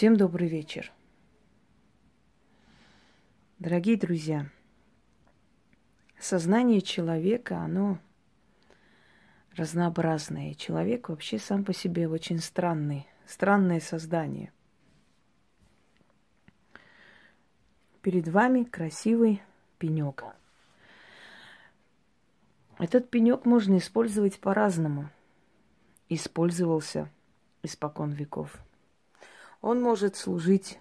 Всем добрый вечер. Дорогие друзья, сознание человека, оно разнообразное. Человек вообще сам по себе очень странный, странное создание. Перед вами красивый пенек. Этот пенек можно использовать по-разному. Использовался испокон веков – он может служить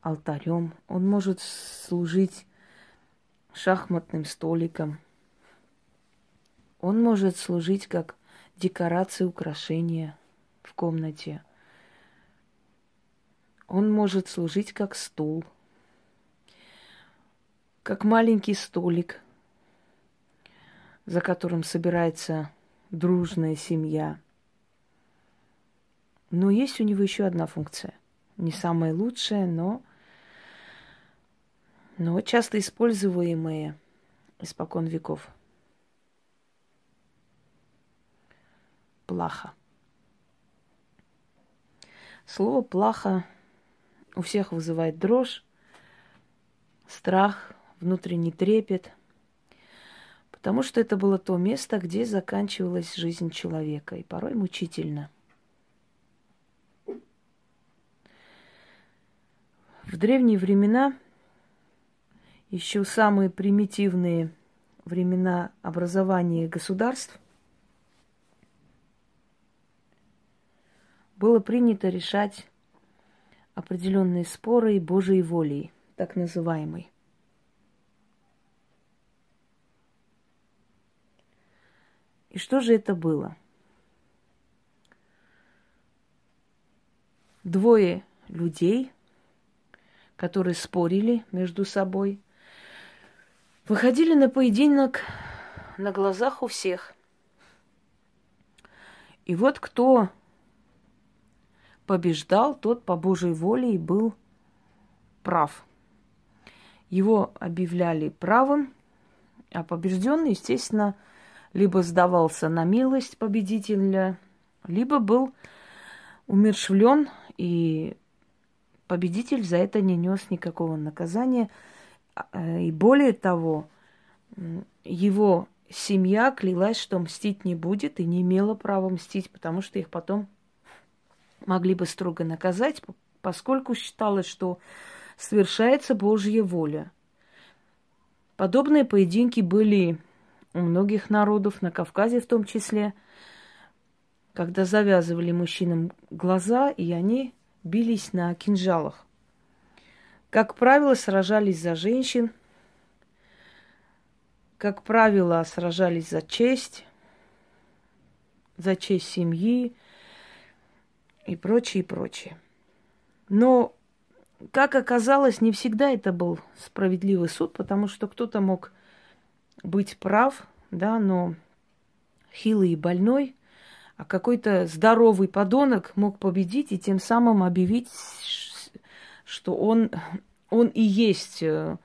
алтарем, он может служить шахматным столиком, он может служить как декорация, украшения в комнате. Он может служить как стул, как маленький столик, за которым собирается дружная семья – но есть у него еще одна функция. Не самая лучшая, но, но часто используемая испокон веков. Плаха. Слово плаха у всех вызывает дрожь, страх, внутренний трепет, потому что это было то место, где заканчивалась жизнь человека, и порой мучительно – В древние времена, еще самые примитивные времена образования государств, было принято решать определенные споры и Божьей волей, так называемой. И что же это было? Двое людей – которые спорили между собой, выходили на поединок на глазах у всех. И вот кто побеждал, тот по Божьей воле и был прав. Его объявляли правым, а побежденный, естественно, либо сдавался на милость победителя, либо был умершвлен и победитель за это не нес никакого наказания. А, э, и более того, его семья клялась, что мстить не будет и не имела права мстить, потому что их потом могли бы строго наказать, поскольку считалось, что совершается Божья воля. Подобные поединки были у многих народов, на Кавказе в том числе, когда завязывали мужчинам глаза, и они бились на кинжалах. Как правило, сражались за женщин, как правило, сражались за честь, за честь семьи и прочее, и прочее. Но, как оказалось, не всегда это был справедливый суд, потому что кто-то мог быть прав, да, но хилый и больной а какой-то здоровый подонок мог победить и тем самым объявить, что он, он и есть э,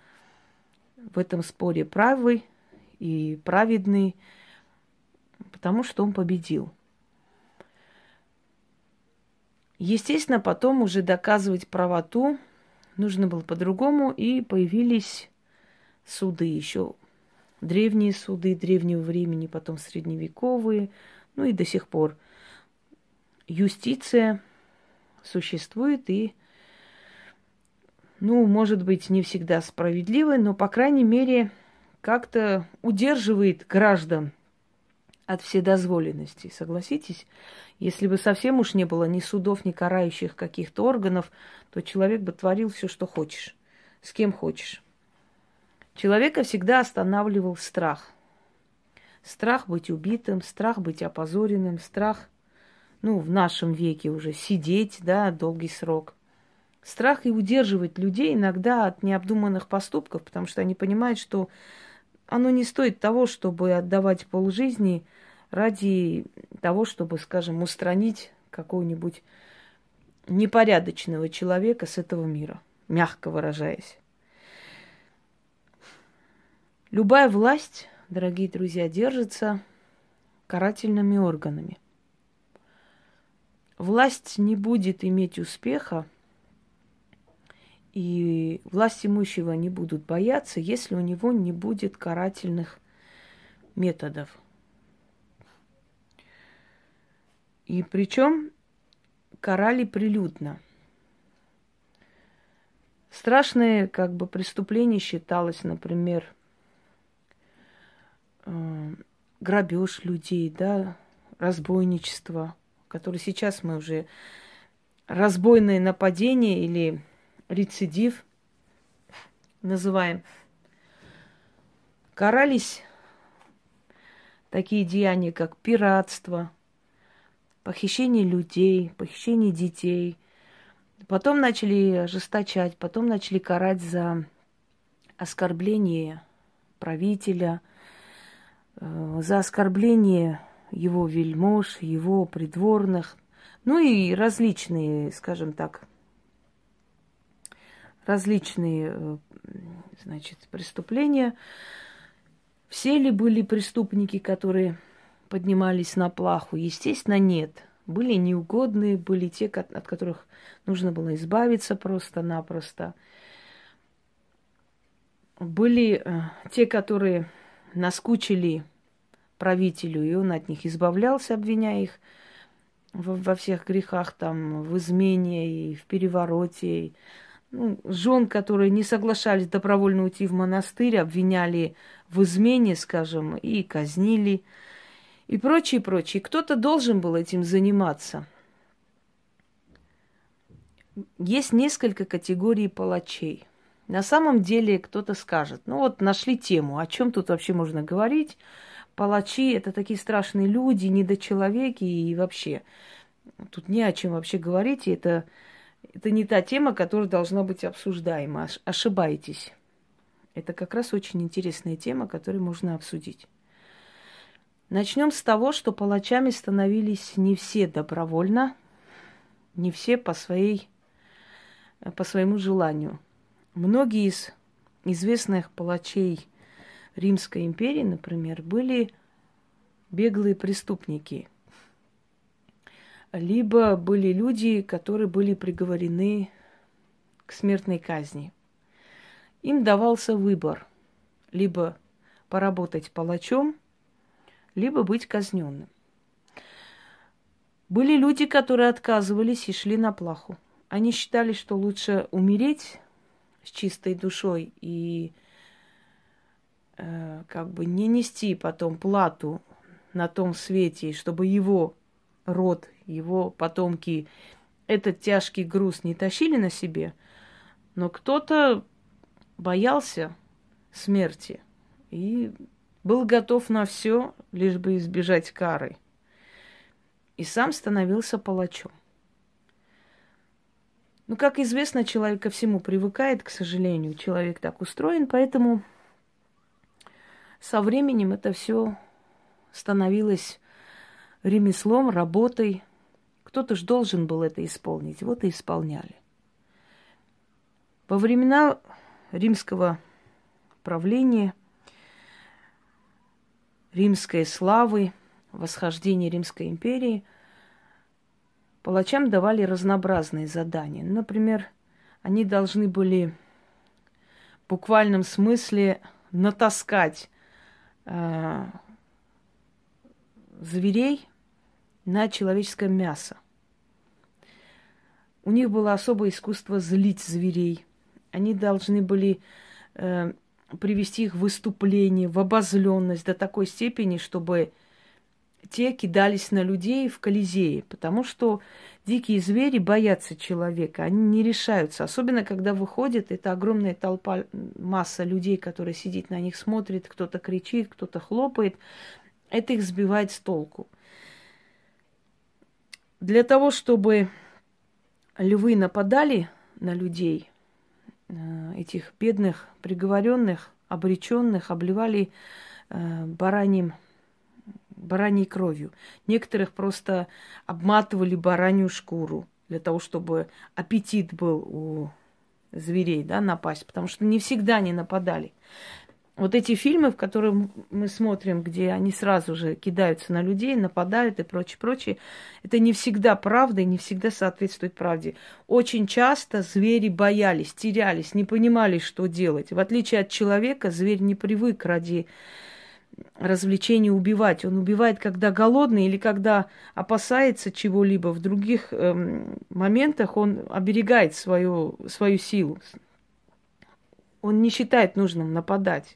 в этом споре правый и праведный, потому что он победил. Естественно, потом уже доказывать правоту нужно было по-другому, и появились суды еще древние суды древнего времени, потом средневековые, ну и до сих пор юстиция существует и, ну, может быть, не всегда справедливой, но, по крайней мере, как-то удерживает граждан от вседозволенности. Согласитесь? Если бы совсем уж не было ни судов, ни карающих каких-то органов, то человек бы творил все, что хочешь, с кем хочешь. Человека всегда останавливал страх. Страх быть убитым, страх быть опозоренным, страх, ну, в нашем веке уже сидеть, да, долгий срок. Страх и удерживать людей иногда от необдуманных поступков, потому что они понимают, что оно не стоит того, чтобы отдавать полжизни ради того, чтобы, скажем, устранить какого-нибудь непорядочного человека с этого мира, мягко выражаясь. Любая власть дорогие друзья, держится карательными органами. власть не будет иметь успеха, и власть имущего не будут бояться, если у него не будет карательных методов. И причем карали прилюдно. Страшное как бы преступление считалось, например, грабеж людей, да, разбойничество, которое сейчас мы уже разбойное нападение или рецидив называем. Карались такие деяния, как пиратство, похищение людей, похищение детей. Потом начали ожесточать, потом начали карать за оскорбление правителя, за оскорбление его вельмож, его придворных, ну и различные, скажем так, различные, э, значит, преступления. Все ли были преступники, которые поднимались на плаху? Естественно, нет. Были неугодные, были те, от которых нужно было избавиться просто-напросто. Были э, те, которые наскучили правителю, и он от них избавлялся, обвиняя их во, всех грехах, там, в измене и в перевороте, ну, жен, которые не соглашались добровольно уйти в монастырь, обвиняли в измене, скажем, и казнили, и прочее, прочее. Кто-то должен был этим заниматься. Есть несколько категорий палачей. На самом деле кто-то скажет, ну вот нашли тему, о чем тут вообще можно говорить. Палачи это такие страшные люди, недочеловеки и вообще. Тут не о чем вообще говорить, и это это не та тема, которая должна быть обсуждаема. Ошибаетесь. Это как раз очень интересная тема, которую можно обсудить. Начнем с того, что палачами становились не все добровольно, не все по, своей, по своему желанию. Многие из известных палачей Римской империи, например, были беглые преступники – либо были люди, которые были приговорены к смертной казни. Им давался выбор либо поработать палачом, либо быть казненным. Были люди, которые отказывались и шли на плаху. Они считали, что лучше умереть с чистой душой и э, как бы не нести потом плату на том свете, чтобы его род, его потомки этот тяжкий груз не тащили на себе, но кто-то боялся смерти и был готов на все, лишь бы избежать кары. И сам становился палачом. Ну, как известно, человек ко всему привыкает, к сожалению. Человек так устроен, поэтому со временем это все становилось ремеслом, работой. Кто-то же должен был это исполнить. Вот и исполняли. Во времена римского правления, римской славы, восхождения Римской империи, палачам давали разнообразные задания. Например, они должны были в буквальном смысле натаскать э, зверей на человеческое мясо. У них было особое искусство злить зверей. Они должны были э, привести их в выступление, в обозленность до такой степени, чтобы те кидались на людей в Колизее, потому что дикие звери боятся человека, они не решаются, особенно когда выходит эта огромная толпа, масса людей, которая сидит на них, смотрит, кто-то кричит, кто-то хлопает, это их сбивает с толку. Для того, чтобы львы нападали на людей, э, этих бедных, приговоренных, обреченных, обливали э, бараньим, бараньей кровью. Некоторых просто обматывали баранью шкуру для того, чтобы аппетит был у зверей, да, напасть, потому что не всегда они нападали. вот эти фильмы, в которые мы смотрим, где они сразу же кидаются на людей, нападают и прочее, прочее, это не всегда правда и не всегда соответствует правде. Очень часто звери боялись, терялись, не понимали, что делать. В отличие от человека, зверь не привык ради развлечения убивать. Он убивает, когда голодный или когда опасается чего-либо. В других эм, моментах он оберегает свою, свою силу, он не считает нужным нападать.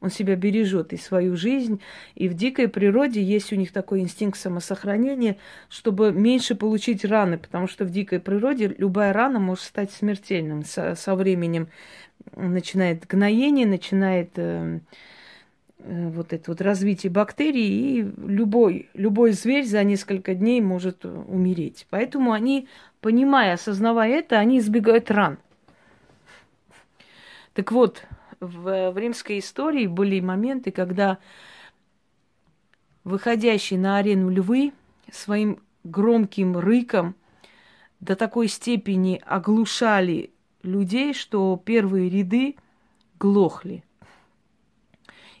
Он себя бережет и свою жизнь. И в дикой природе есть у них такой инстинкт самосохранения, чтобы меньше получить раны, потому что в дикой природе любая рана может стать смертельным. Со, со временем начинает гноение, начинает э, вот это вот развитие бактерий, и любой, любой зверь за несколько дней может умереть. Поэтому они, понимая, осознавая это, они избегают ран. Так вот, в, в римской истории были моменты, когда выходящие на арену львы своим громким рыком до такой степени оглушали людей, что первые ряды глохли.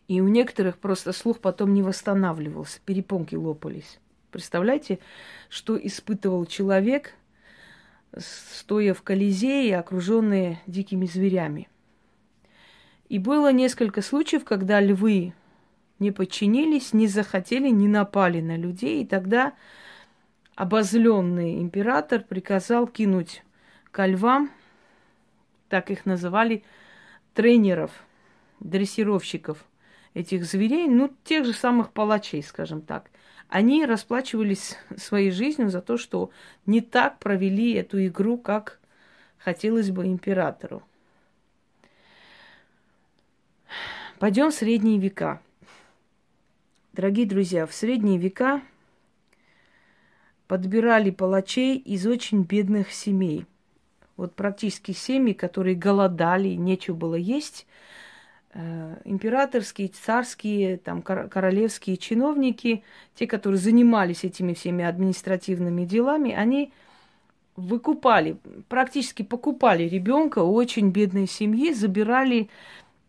И у некоторых просто слух потом не восстанавливался, перепонки лопались. Представляете, что испытывал человек, стоя в Колизее, окруженный дикими зверями – и было несколько случаев, когда львы не подчинились, не захотели, не напали на людей. И тогда обозленный император приказал кинуть ко львам, так их называли, тренеров, дрессировщиков этих зверей, ну, тех же самых палачей, скажем так. Они расплачивались своей жизнью за то, что не так провели эту игру, как хотелось бы императору. Пойдем в средние века. Дорогие друзья, в средние века подбирали палачей из очень бедных семей. Вот практически семьи, которые голодали, нечего было есть. Э, императорские, царские, там, королевские чиновники, те, которые занимались этими всеми административными делами, они выкупали, практически покупали ребенка у очень бедной семьи, забирали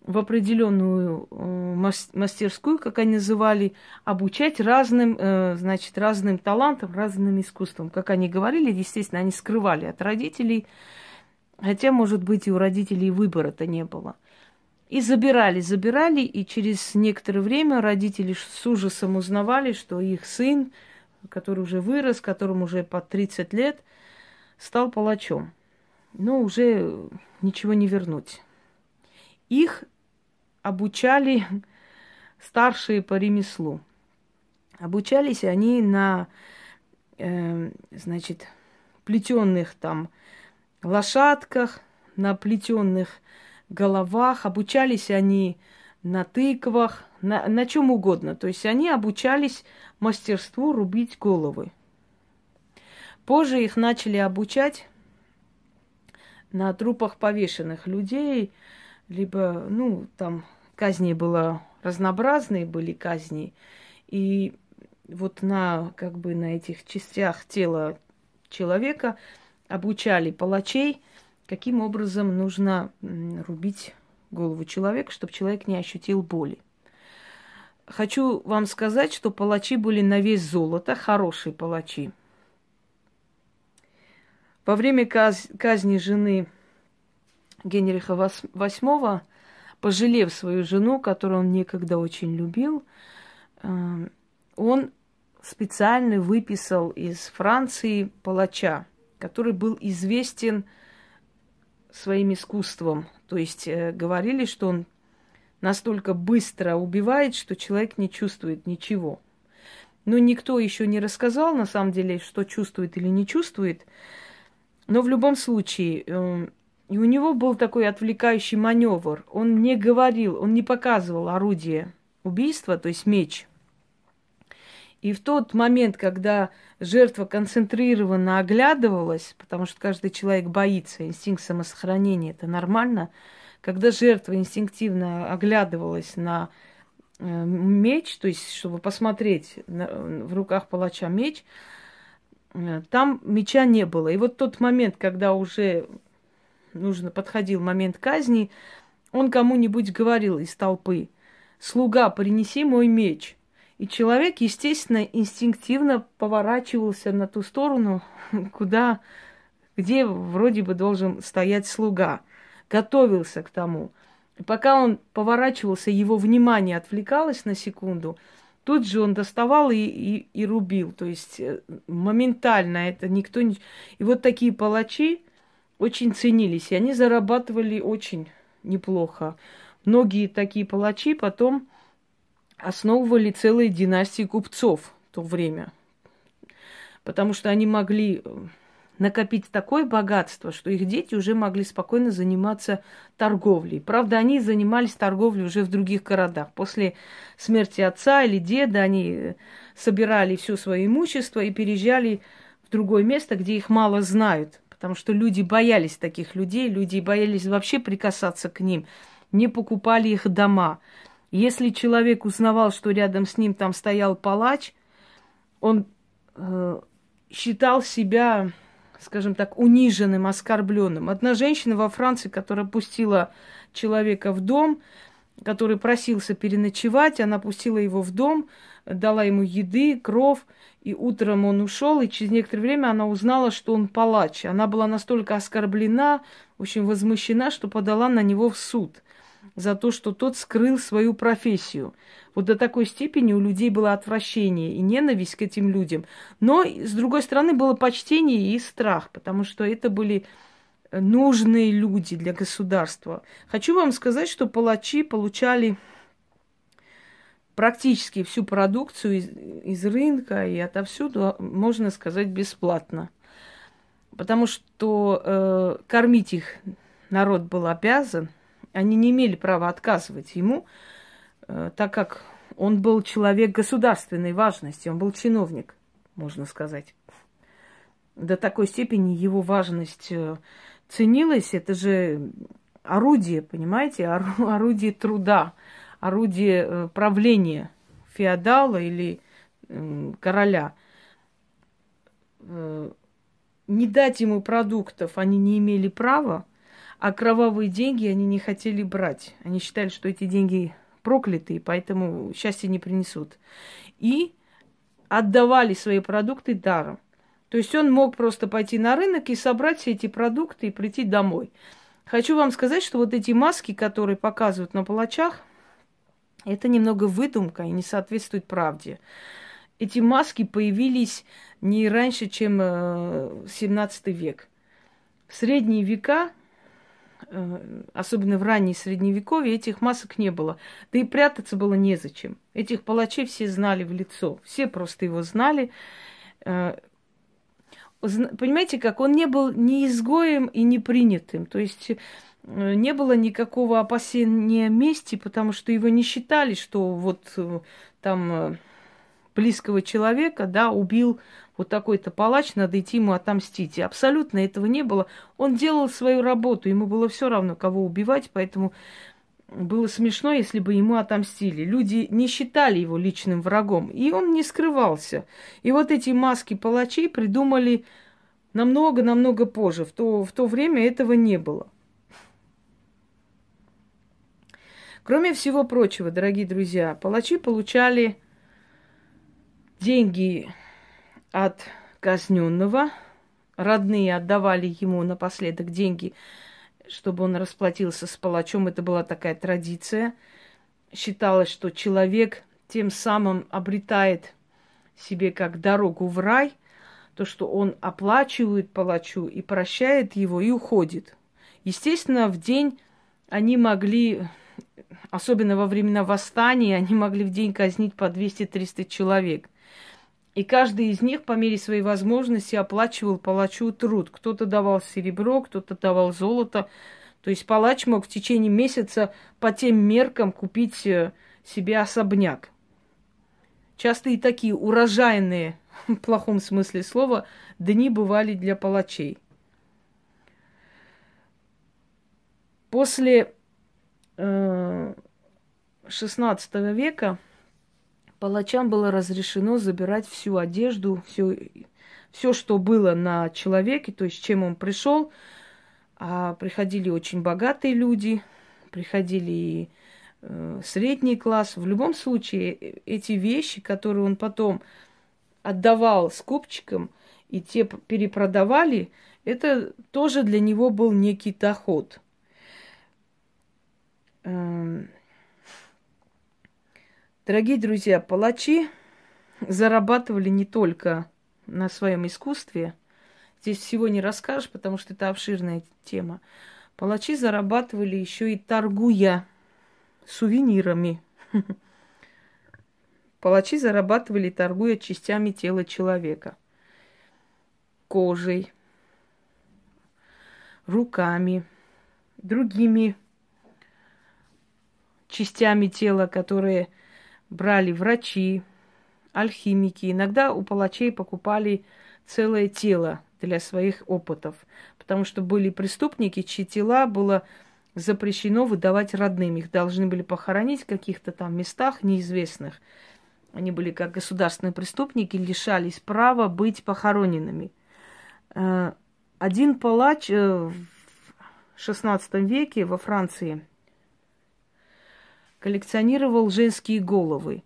в определенную э, мастерскую, как они называли, обучать разным, э, значит, разным талантам, разным искусствам. Как они говорили, естественно, они скрывали от родителей, хотя, может быть, и у родителей выбора-то не было. И забирали, забирали, и через некоторое время родители с ужасом узнавали, что их сын, который уже вырос, которому уже по 30 лет, стал палачом. Но уже ничего не вернуть. Их обучали старшие по ремеслу. Обучались они на, э, значит, плетенных там лошадках, на плетенных головах. Обучались они на тыквах, на, на чем угодно. То есть они обучались мастерству рубить головы. Позже их начали обучать на трупах повешенных людей, либо, ну, там казни было разнообразные были казни, и вот на, как бы, на этих частях тела человека обучали палачей, каким образом нужно рубить голову человека, чтобы человек не ощутил боли. Хочу вам сказать, что палачи были на весь золото, хорошие палачи. Во время каз- казни жены Генриха VIII, пожалев свою жену, которую он некогда очень любил, э, он специально выписал из Франции палача, который был известен своим искусством. То есть э, говорили, что он настолько быстро убивает, что человек не чувствует ничего. Но никто еще не рассказал, на самом деле, что чувствует или не чувствует. Но в любом случае, э, и у него был такой отвлекающий маневр. Он не говорил, он не показывал орудие убийства, то есть меч. И в тот момент, когда жертва концентрированно оглядывалась, потому что каждый человек боится, инстинкт самосохранения, это нормально, когда жертва инстинктивно оглядывалась на э, меч, то есть чтобы посмотреть в руках палача меч, э, там меча не было. И вот тот момент, когда уже нужно, подходил момент казни, он кому-нибудь говорил из толпы, «Слуга, принеси мой меч». И человек, естественно, инстинктивно поворачивался на ту сторону, куда, где вроде бы должен стоять слуга. Готовился к тому. И пока он поворачивался, его внимание отвлекалось на секунду, тут же он доставал и, и, и рубил. То есть э, моментально это никто не... И вот такие палачи очень ценились, и они зарабатывали очень неплохо. Многие такие палачи потом основывали целые династии купцов в то время. Потому что они могли э, накопить такое богатство, что их дети уже могли спокойно заниматься торговлей. Правда, они занимались торговлей уже в других городах. После смерти отца или деда они э, собирали все свое имущество и переезжали в другое место, где их мало знают. Потому что люди боялись таких людей, люди боялись вообще прикасаться к ним, не покупали их дома. Если человек узнавал, что рядом с ним там стоял палач, он э, считал себя, скажем так, униженным, оскорбленным. Одна женщина во Франции, которая пустила человека в дом, который просился переночевать, она пустила его в дом, дала ему еды, кров, и утром он ушел, и через некоторое время она узнала, что он палач. Она была настолько оскорблена, очень возмущена, что подала на него в суд за то, что тот скрыл свою профессию. Вот до такой степени у людей было отвращение и ненависть к этим людям. Но, с другой стороны, было почтение и страх, потому что это были нужные люди для государства. Хочу вам сказать, что палачи получали практически всю продукцию из, из рынка и отовсюду, можно сказать, бесплатно. Потому что э, кормить их народ был обязан – они не имели права отказывать ему, э, так как он был человек государственной важности, он был чиновник, можно сказать. До такой степени его важность э, ценилась. Это же орудие, понимаете, орудие труда, орудие э, правления феодала или короля. Не дать ему продуктов они не имели права, а кровавые деньги они не хотели брать. Они считали, что эти деньги проклятые, поэтому счастья не принесут. И отдавали свои продукты даром. То есть он мог просто пойти на рынок и собрать все эти продукты и прийти домой. Хочу вам сказать, что вот эти маски, которые показывают на палачах, это немного выдумка и не соответствует правде. Эти маски появились не раньше, чем 17 э, век. В средние века особенно в ранней средневековье, этих масок не было. Да и прятаться было незачем. Этих палачей все знали в лицо. Все просто его знали. Э, понимаете, как он не был ни изгоем и не принятым. То есть э, не было никакого опасения мести, потому что его не считали, что вот там близкого человека, да, убил вот такой-то палач, надо идти ему отомстить. И абсолютно этого не было. Он делал свою работу, ему было все равно, кого убивать, поэтому было смешно, если бы ему отомстили. Люди не считали его личным врагом, и он не скрывался. И вот эти маски палачей придумали намного-намного позже. В то, в то время этого не было. Кроме всего прочего, дорогие друзья, палачи получали деньги от казненного. Родные отдавали ему напоследок деньги, чтобы он расплатился с палачом. Это была такая традиция. Считалось, что человек тем самым обретает себе как дорогу в рай, то, что он оплачивает палачу и прощает его и уходит. Естественно, в день они могли, особенно во времена восстания, они могли в день казнить по 200-300 человек – и каждый из них по мере своей возможности оплачивал палачу труд. Кто-то давал серебро, кто-то давал золото. То есть палач мог в течение месяца по тем меркам купить э, себе особняк. Часто и такие урожайные, в плохом смысле слова, дни бывали для палачей. После э, 16 века Палачам было разрешено забирать всю одежду, все, все, что было на человеке, то есть чем он пришел. А приходили очень богатые люди, приходили э, средний класс. В любом случае, э, эти вещи, которые он потом отдавал скупчикам, и те перепродавали, это тоже для него был некий доход. Эм, дорогие друзья, палачи зарабатывали не только на своем искусстве. Здесь всего не расскажешь, потому что это обширная тема. Палачи зарабатывали еще и торгуя сувенирами. Палачи зарабатывали, торгуя частями тела человека. Кожей, руками, другими частями тела, которые брали врачи, алхимики. Иногда у палачей покупали целое тело для своих опытов, потому что были преступники, чьи тела было запрещено выдавать родным. Их должны были похоронить в каких-то там местах неизвестных. Они были как государственные преступники, лишались права быть похороненными. Э, один палач э, в XVI веке во Франции коллекционировал женские головы.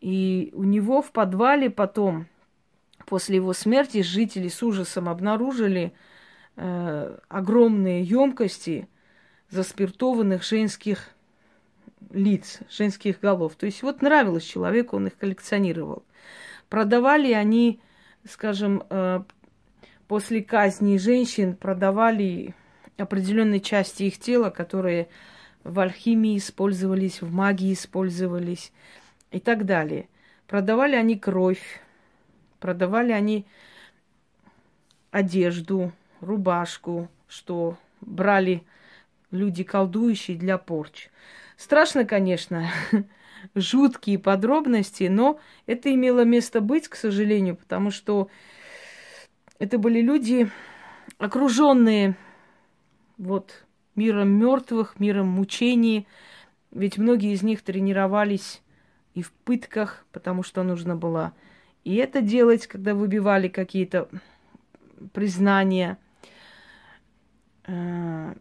И у него в подвале потом, после его смерти, жители с ужасом обнаружили э, огромные емкости заспиртованных женских лиц, женских голов. То есть вот нравилось человеку, он их коллекционировал. Продавали они, скажем, э, после казни женщин, продавали определенные части их тела, которые в алхимии использовались, в магии использовались и так далее. Продавали они кровь, продавали они одежду, рубашку, что брали люди колдующие для порч. Страшно, конечно, жуткие подробности, но это имело место быть, к сожалению, потому что это были люди, окруженные вот миром мертвых, миром мучений. Ведь многие из них тренировались и в пытках, потому что нужно было и это делать, когда выбивали какие-то признания. Э,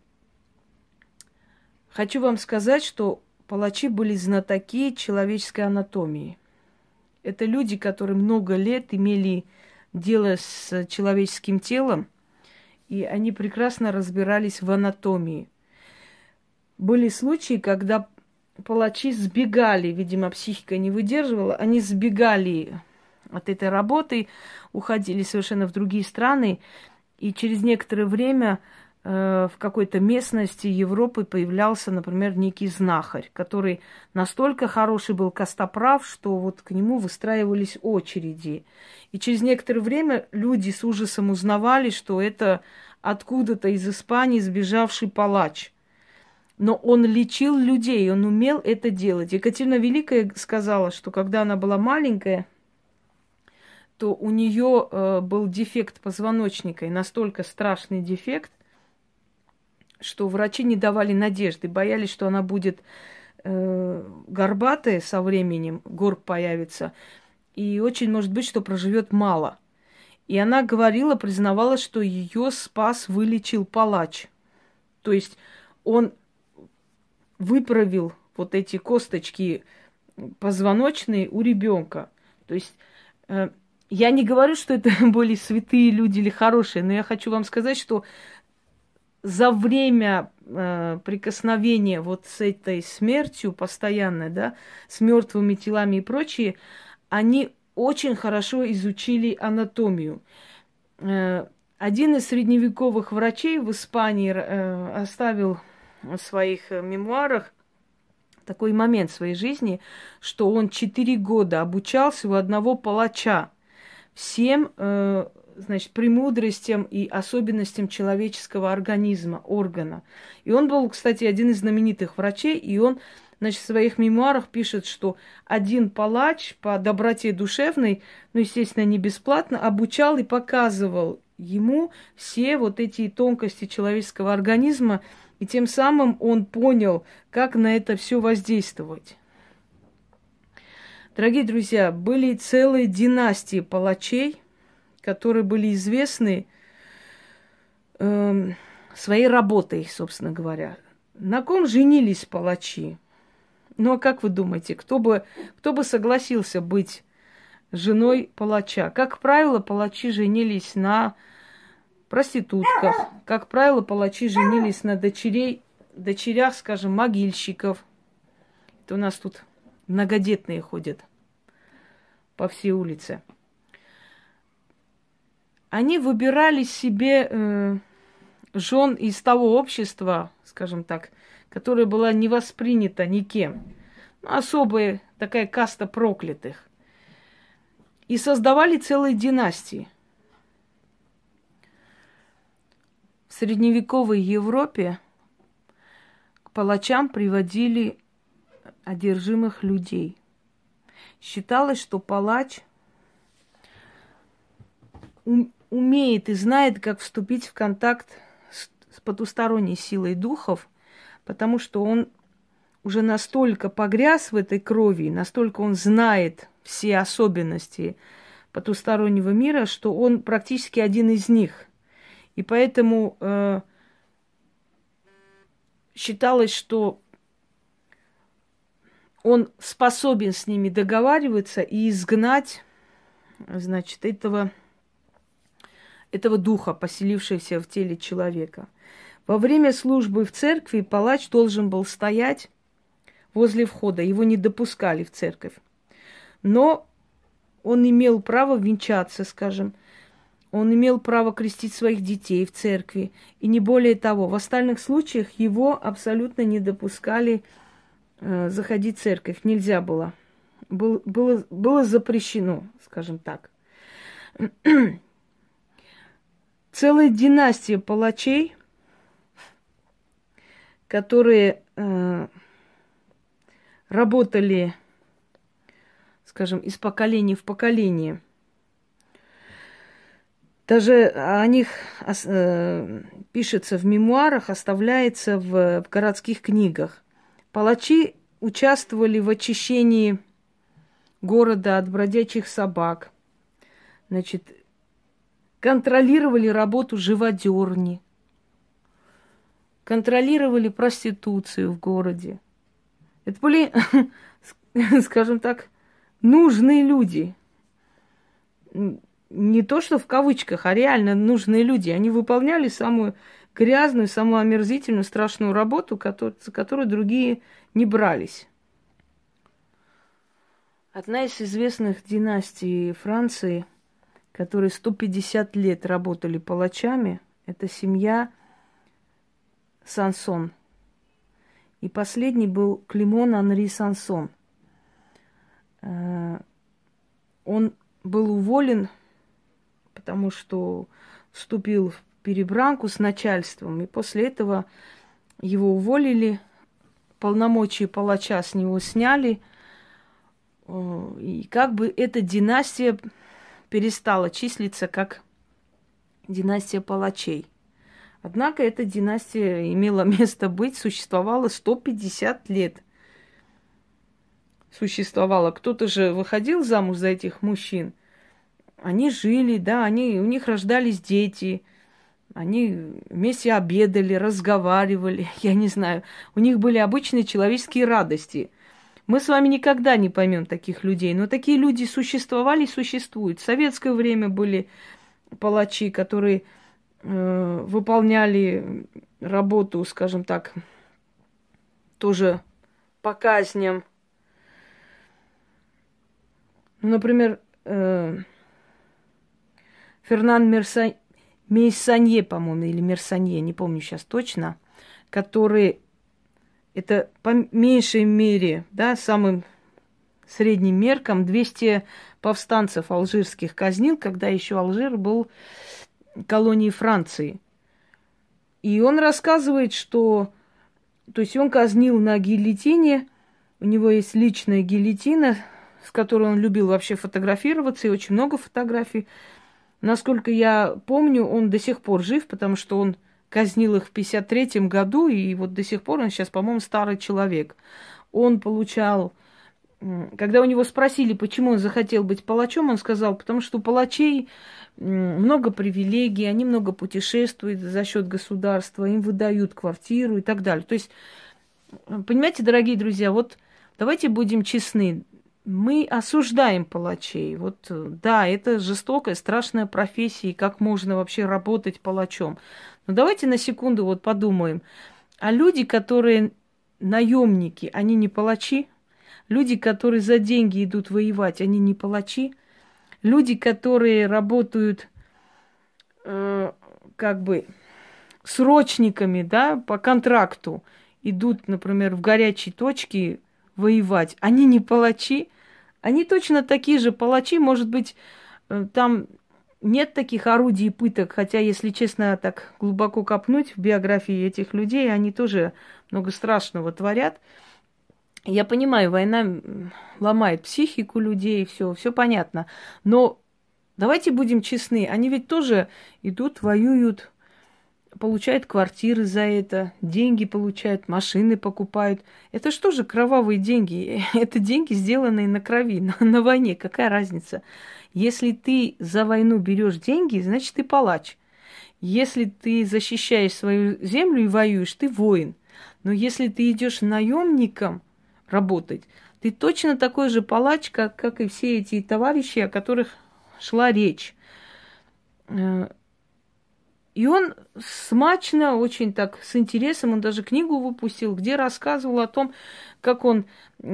хочу вам сказать, что палачи были знатоки человеческой анатомии. Это люди, которые много лет имели дело с человеческим телом, и они прекрасно разбирались в анатомии. Были случаи, когда палачи сбегали, видимо, психика не выдерживала, они сбегали от этой работы, уходили совершенно в другие страны, и через некоторое время в какой-то местности Европы появлялся, например, некий знахарь, который настолько хороший был костоправ, что вот к нему выстраивались очереди. И через некоторое время люди с ужасом узнавали, что это откуда-то из Испании сбежавший палач. Но он лечил людей, он умел это делать. Екатерина Великая сказала, что когда она была маленькая, то у нее э, был дефект позвоночника, и настолько страшный дефект, что врачи не давали надежды, боялись, что она будет э, горбатая со временем, горб появится, и очень может быть, что проживет мало. И она говорила, признавала, что ее спас, вылечил палач. То есть он выправил вот эти косточки позвоночные у ребенка. То есть э, я не говорю, что это были святые люди или хорошие, но я хочу вам сказать, что за время э, прикосновения вот с этой смертью постоянной, да, с мертвыми телами и прочее, они очень хорошо изучили анатомию. Э, один из средневековых врачей в Испании э, оставил в своих мемуарах такой момент в своей жизни, что он четыре года обучался у одного палача всем, э, значит, премудростям и особенностям человеческого организма, органа. И он был, кстати, один из знаменитых врачей, и он, значит, в своих мемуарах пишет, что один палач по доброте душевной, ну, естественно, не бесплатно, обучал и показывал ему все вот эти тонкости человеческого организма, и тем самым он понял, как на это все воздействовать. Дорогие друзья, были целые династии палачей, которые были известны э, своей работой, собственно говоря. На ком женились палачи? Ну а как вы думаете, кто бы, кто бы согласился быть женой палача? Как правило, палачи женились на проститутках. Как правило, палачи женились на дочерей, дочерях, скажем, могильщиков. Это у нас тут многодетные ходят по всей улице. Они выбирали себе э, жен из того общества, скажем так, которое было не воспринято никем. Ну, особая такая каста проклятых. И создавали целые династии. В средневековой Европе к палачам приводили одержимых людей. Считалось, что палач умеет и знает, как вступить в контакт с, с потусторонней силой духов, потому что он уже настолько погряз в этой крови, настолько он знает все особенности потустороннего мира, что он практически один из них. И поэтому э, считалось, что он способен с ними договариваться и изгнать, значит, этого этого духа, поселившегося в теле человека. Во время службы в церкви палач должен был стоять возле входа, его не допускали в церковь. Но он имел право венчаться, скажем, он имел право крестить своих детей в церкви. И не более того, в остальных случаях его абсолютно не допускали э, заходить в церковь. Нельзя было. Был, было, было запрещено, скажем так. целая династия палачей, которые э, работали, скажем, из поколения в поколение. Даже о них э, пишется в мемуарах, оставляется в, в городских книгах. Палачи участвовали в очищении города от бродячих собак. Значит, контролировали работу живодерни, контролировали проституцию в городе. Это были, скажем так, нужные люди. Не то, что в кавычках, а реально нужные люди. Они выполняли самую грязную, самую омерзительную, страшную работу, за которую другие не брались. Одна из известных династий Франции – которые 150 лет работали палачами, это семья Сансон. И последний был Климон Анри Сансон. Э, он был уволен, потому что вступил в перебранку с начальством. И после этого его уволили, полномочия палача с него сняли. Э, и как бы эта династия перестала числиться как династия палачей. Однако эта династия имела место быть, существовала 150 лет. Существовала. Кто-то же выходил замуж за этих мужчин. Они жили, да, они, у них рождались дети. Они вместе обедали, разговаривали, я не знаю. У них были обычные человеческие радости. Мы с вами никогда не поймем таких людей, но такие люди существовали и существуют. В советское время были палачи, которые э, выполняли работу, скажем так, тоже по казням. Ну, например, э, Фернан Мерса... По-моему, или Мерсанье, не помню сейчас точно, который это по меньшей мере, да, самым средним меркам 200 повстанцев алжирских казнил, когда еще Алжир был колонией Франции. И он рассказывает, что, то есть он казнил на гильотине, у него есть личная гильотина, с которой он любил вообще фотографироваться, и очень много фотографий. Насколько я помню, он до сих пор жив, потому что он казнил их в 53 году, и вот до сих пор он сейчас, по-моему, старый человек. Он получал когда у него спросили, почему он захотел быть палачом, он сказал, потому что у палачей много привилегий, они много путешествуют за счет государства, им выдают квартиру и так далее. То есть, понимаете, дорогие друзья, вот давайте будем честны. Мы осуждаем палачей. Вот да, это жестокая, страшная профессия, и как можно вообще работать палачом. Но давайте на секунду вот подумаем. А люди, которые наемники, они не палачи? Люди, которые за деньги идут воевать, они не палачи. Люди, которые работают э, как бы срочниками, да, по контракту, идут, например, в горячие точки воевать, они не палачи. Они точно такие же палачи, может быть, э, там нет таких орудий пыток, хотя, если честно, так глубоко копнуть в биографии этих людей, они тоже много страшного творят. Я понимаю, война ломает психику людей, все, все понятно. Но давайте будем честны, они ведь тоже идут, воюют, получают квартиры за это, деньги получают, машины покупают. Это что же кровавые деньги? Это деньги, сделанные на крови, на, на войне. Какая разница? Если ты за войну берешь деньги, значит ты палач. Если ты защищаешь свою землю и воюешь, ты воин. Но если ты идешь наемником, работать. Ты точно такой же палач, как, как и все эти товарищи, о которых шла речь. Э, и он смачно, очень так с интересом, он даже книгу выпустил, где рассказывал о том, как он,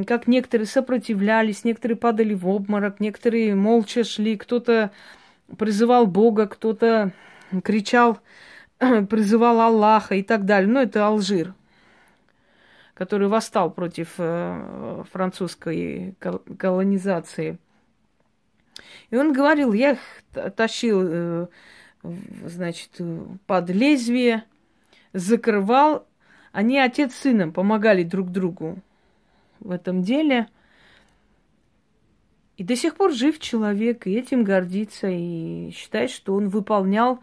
как некоторые сопротивлялись, некоторые падали в обморок, некоторые молча шли, кто-то призывал Бога, кто-то кричал, призывал Аллаха и так далее. Ну, это Алжир который восстал против э, французской колонизации. И он говорил, я их тащил, э, значит, под лезвие, закрывал. Они отец с сыном помогали друг другу в этом деле. И до сих пор жив человек, и этим гордится, и считает, что он выполнял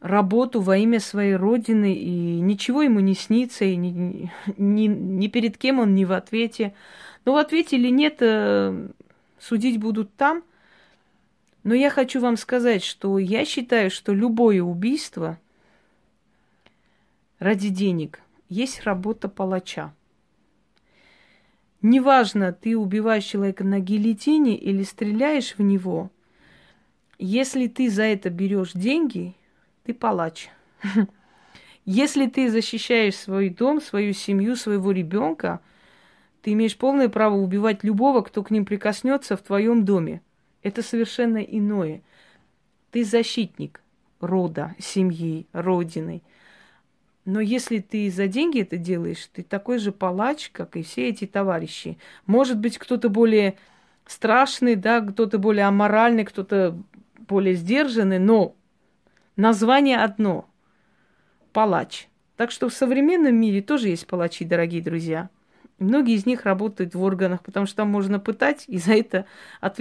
работу во имя своей родины, и ничего ему не снится, и ни, ни, ни перед кем он не в ответе. Но в ответе или нет, э, судить будут там. Но я хочу вам сказать, что я считаю, что любое убийство ради денег есть работа палача. Неважно, ты убиваешь человека на гильотине или стреляешь в него, если ты за это берешь деньги, ты палач. Если ты защищаешь свой дом, свою семью, своего ребенка, ты имеешь полное право убивать любого, кто к ним прикоснется в твоем доме. Это совершенно иное. Ты защитник рода, семьи, родины. Но если ты за деньги это делаешь, ты такой же палач, как и все эти товарищи. Может быть, кто-то более страшный, да, кто-то более аморальный, кто-то более сдержанный, но Название одно – палач. Так что в современном мире тоже есть палачи, дорогие друзья. Многие из них работают в органах, потому что там можно пытать и за это ответить.